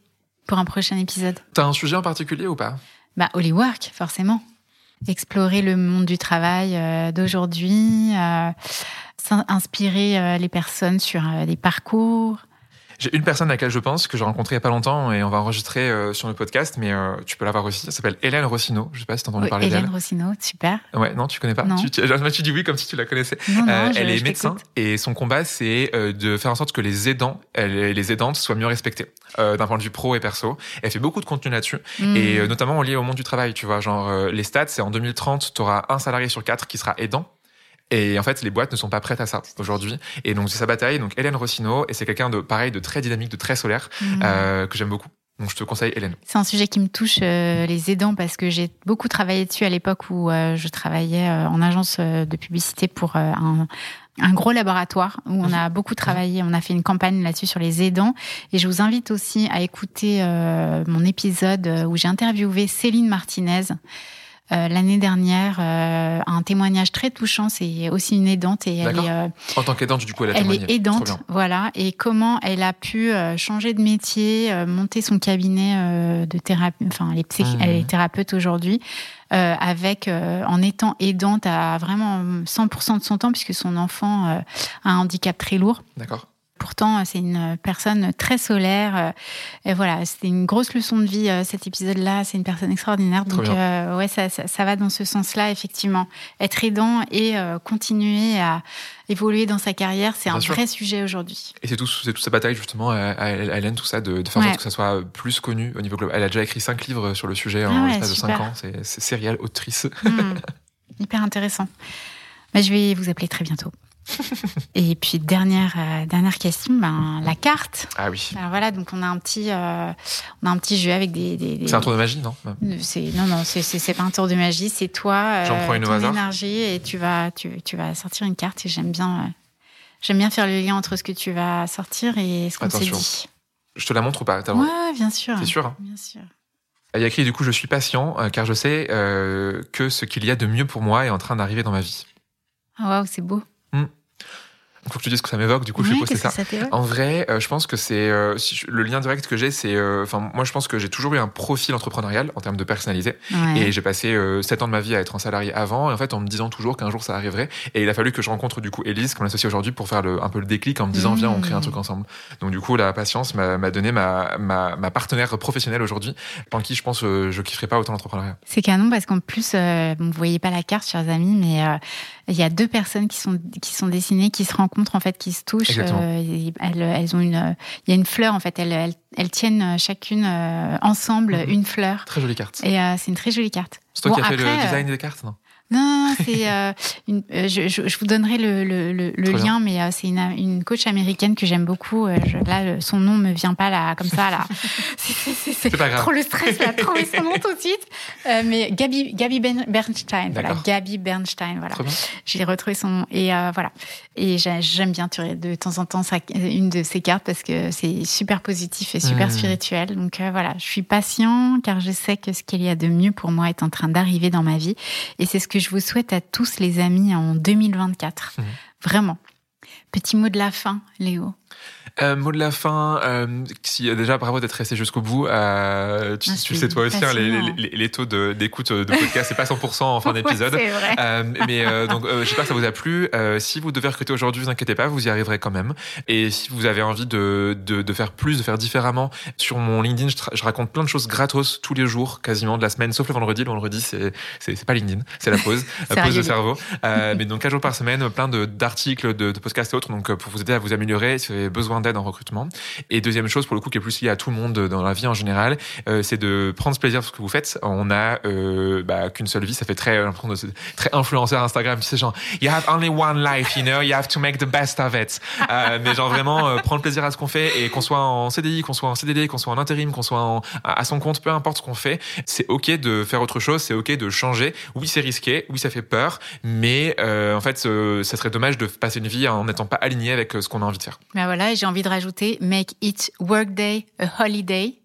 pour un prochain épisode? T'as un sujet en particulier ou pas? Bah, Work, forcément. Explorer le monde du travail euh, d'aujourd'hui, euh, inspirer euh, les personnes sur des parcours. J'ai une personne à laquelle je pense que j'ai rencontré il y a pas longtemps et on va enregistrer euh, sur le podcast, mais euh, tu peux la voir aussi. Elle s'appelle Hélène Rossino. Je sais pas si t'as entendu parler d'elle. Hélène Rossino, super. Ouais, non, tu connais pas. Non. Tu, tu, tu, dis oui comme si tu la connaissais. Non, non, euh, elle est médecin et son combat c'est euh, de faire en sorte que les aidants, les aidantes soient mieux respectées euh, d'un point de vue pro et perso. Elle fait beaucoup de contenu là-dessus Mm. et notamment lié au monde du travail. Tu vois, genre les stats, c'est en 2030, tu auras un salarié sur quatre qui sera aidant. Et en fait, les boîtes ne sont pas prêtes à ça aujourd'hui. Et donc, c'est sa bataille. Donc, Hélène Rossino, et c'est quelqu'un de pareil, de très dynamique, de très solaire, Mm. euh, que j'aime beaucoup. Donc, je te conseille Hélène. C'est un sujet qui me touche, euh, les aidants, parce que j'ai beaucoup travaillé dessus à l'époque où euh, je travaillais euh, en agence de publicité pour un, un gros laboratoire où on a beaucoup travaillé. On a fait une campagne là-dessus sur les aidants. Et je vous invite aussi à écouter mon épisode où j'ai interviewé Céline Martinez. Euh, l'année dernière, euh, un témoignage très touchant. C'est aussi une aidante et elle est, euh, En tant qu'aidante, du coup, elle a elle témoigné. est aidante, voilà, et comment elle a pu euh, changer de métier, euh, monter son cabinet euh, de thérapie. Enfin, elle est, psy- Mhm. elle est thérapeute aujourd'hui, euh, avec euh, en étant aidante à vraiment 100% de son temps, puisque son enfant euh, a un handicap très lourd. D'accord. Pourtant, c'est une personne très solaire. euh, Et voilà, c'était une grosse leçon de vie euh, cet épisode-là. C'est une personne extraordinaire. Donc, euh, ouais, ça, ça, ça va dans ce sens-là, effectivement. Être aidant et euh, continuer à évoluer dans sa carrière, c'est un sûr. vrai sujet aujourd'hui. Et c'est tout, c'est toute sa bataille, justement, à, à Hélène, tout ça, de, de faire en sorte que ça soit plus connu au niveau global. Elle a déjà écrit cinq livres sur le sujet en Ah ouais, l'espace de cinq ans. C'est, c'est autrice. Hmm. Hyper intéressant. Bah, je vais vous appeler très bientôt. et puis dernière euh, dernière question, ben la carte. Ah oui. Alors voilà, donc on a un petit euh, on a un petit jeu avec des, des, des- C'est un tour de magie, non? C'est non non c'est pas un tour de magie, c'est toi euh, J'en prends une au hasard. énergie et tu vas tu, tu vas sortir une carte et j'aime bien euh, j'aime bien faire le lien entre ce que tu vas sortir et ce qu'on s'est dit. Je te la montre ou pas Ouais, bien sûr. C'est sûr. hein? Bien sûr. Il y a écrit, du coup, je suis patient, euh, car je sais euh, que ce qu'il y a de mieux pour moi est en train d'arriver dans ma vie. Ah waouh, c'est beau. Il faut que tu dises ce que ça m'évoque, du coup, je Ouais, suppose que c'est ça. En vrai, euh, je pense que c'est euh, si je- le lien direct que j'ai, c'est, euh, enfin, moi, je pense que j'ai toujours eu un profil entrepreneurial en termes de personnalité, Ouais. et j'ai passé euh, sept ans de ma vie à être un salarié avant, et en fait, en me disant toujours qu'un jour ça arriverait, et il a fallu que je rencontre du coup Elise, comme l'associé aujourd'hui, pour faire le, un peu le déclic en me disant, Mmh. viens, on crée un truc ensemble. Donc du coup, la patience m'a m'a donné ma, ma, ma partenaire professionnelle aujourd'hui, en qui je pense euh, je kifferais pas autant l'entrepreneuriat. C'est canon parce qu'en plus, euh, vous voyez pas la carte, chers amis, mais euh, il y a deux personnes qui sont qui sont dessinées, qui se rencontrent en fait, qui se touchent. Euh, elles, elles ont une, il y a une fleur en fait. Elles, elles, elles tiennent chacune euh, ensemble Mhm. une fleur. Très jolie carte. Et euh, c'est une très jolie carte. C'est toi Bon, qui as fait le euh, design des cartes, non? Non, c'est euh, une, euh, je, je, je vous donnerai le, le, le, le Trop bien. lien, mais euh, c'est une, une coach américaine que j'aime beaucoup. Je- là, son nom me vient pas là comme ça là. C'est- pas grave. trop le stress là, trouver son nom tout de suite. Mais Gabi, Gabi ben, Bernstein, voilà. Gabi Bernstein, voilà. Trop. J'ai retrouvé son nom et voilà. Et j'ai- j'aime bien tirer de temps en temps sa- une de ces cartes parce que c'est super positif et super Mhm. spirituel. Donc voilà, je suis patient car je sais que ce qu'il y a de mieux pour moi est en train d'arriver dans ma vie et c'est ce que je vous souhaite à tous les amis en 2024. Mhm. Vraiment. Petit mot de la fin, Léo. Euh, mot de la fin, euh, si, euh, déjà bravo d'être resté jusqu'au bout. Euh, tu, Ah, tu le c'est sais toi aussi, hein, les, fascinant. les, les taux de- d'écoute de, podcast, c'est pas 100% en fin d'épisode. Ouais, mais donc j'espère que ça vous a plu. Si vous devez recruter aujourd'hui, vous inquiétez pas, vous y arriverez quand même. Et si vous avez envie de, de, de faire plus, de faire différemment, sur mon LinkedIn, je, raconte plein de choses gratos tous les jours, quasiment de la semaine, sauf le vendredi. Le vendredi, c'est pas LinkedIn, c'est la pause, la pause de cerveau. Mais donc quatre jours par semaine, plein de d'articles, de, de podcasts et autres, donc pour vous aider à vous améliorer. C'est avez besoin d'aide en recrutement. Et deuxième chose, pour le coup, qui est plus lié à tout le monde dans la vie en général, euh, c'est de prendre plaisir sur ce que vous faites. On a euh, bah, qu'une seule vie, ça fait très très influenceur Instagram, tu sais genre you have only one life, you know, you have to make the best of it. Euh, mais genre vraiment euh, prendre plaisir à ce qu'on fait et qu'on soit en CDI, qu'on soit en CDD, qu'on soit en intérim, qu'on soit à son compte, peu importe ce qu'on fait, c'est ok de faire autre chose, c'est ok de changer. Oui, c'est risqué, oui, ça fait peur, mais euh, en fait, ça serait dommage de passer une vie en n'étant pas aligné avec ce qu'on a envie de faire. Ben voilà, et j'ai envie de rajouter make it workday a holiday.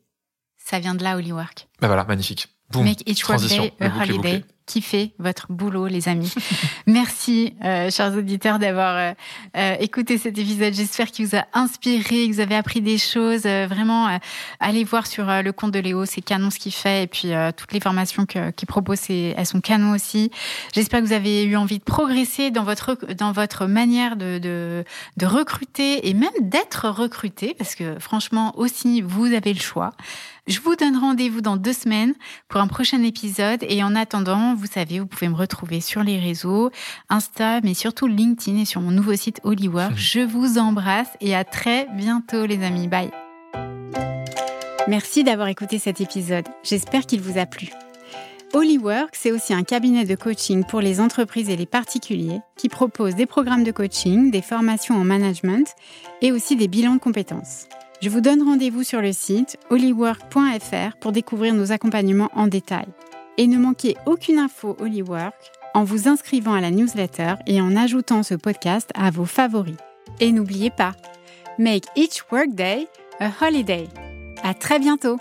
Ça vient de là, Holywork. Ben voilà, magnifique. Make each workday a holiday kiffé votre boulot, les amis. Merci, euh, chers auditeurs, d'avoir euh, euh, écouté cet épisode. J'espère qu'il vous a inspiré, que vous avez appris des choses. vraiment, allez voir sur le compte de Léo, c'est canon ce qu'il fait. Et puis, toutes les formations qu'il propose, elles sont canon aussi. J'espère que vous avez eu envie de progresser dans votre, dans votre manière de, de, de recruter et même d'être recruté, parce que franchement, aussi, vous avez le choix. Je vous donne rendez-vous dans deux semaines pour un prochain épisode. Et en attendant, vous savez, vous pouvez me retrouver sur les réseaux, Insta, mais surtout LinkedIn et sur mon nouveau site Holywork. Je vous embrasse et à très bientôt, les amis. Bye. Merci d'avoir écouté cet épisode. J'espère qu'il vous a plu. Holywork, c'est aussi un cabinet de coaching pour les entreprises et les particuliers qui propose des programmes de coaching, des formations en management et aussi des bilans de compétences. Je vous donne rendez-vous sur le site holywork.fr pour découvrir nos accompagnements en détail. Et ne manquez aucune info Holywork en vous inscrivant à la newsletter et en ajoutant ce podcast à vos favoris. Et n'oubliez pas, make each workday a holiday. À très bientôt!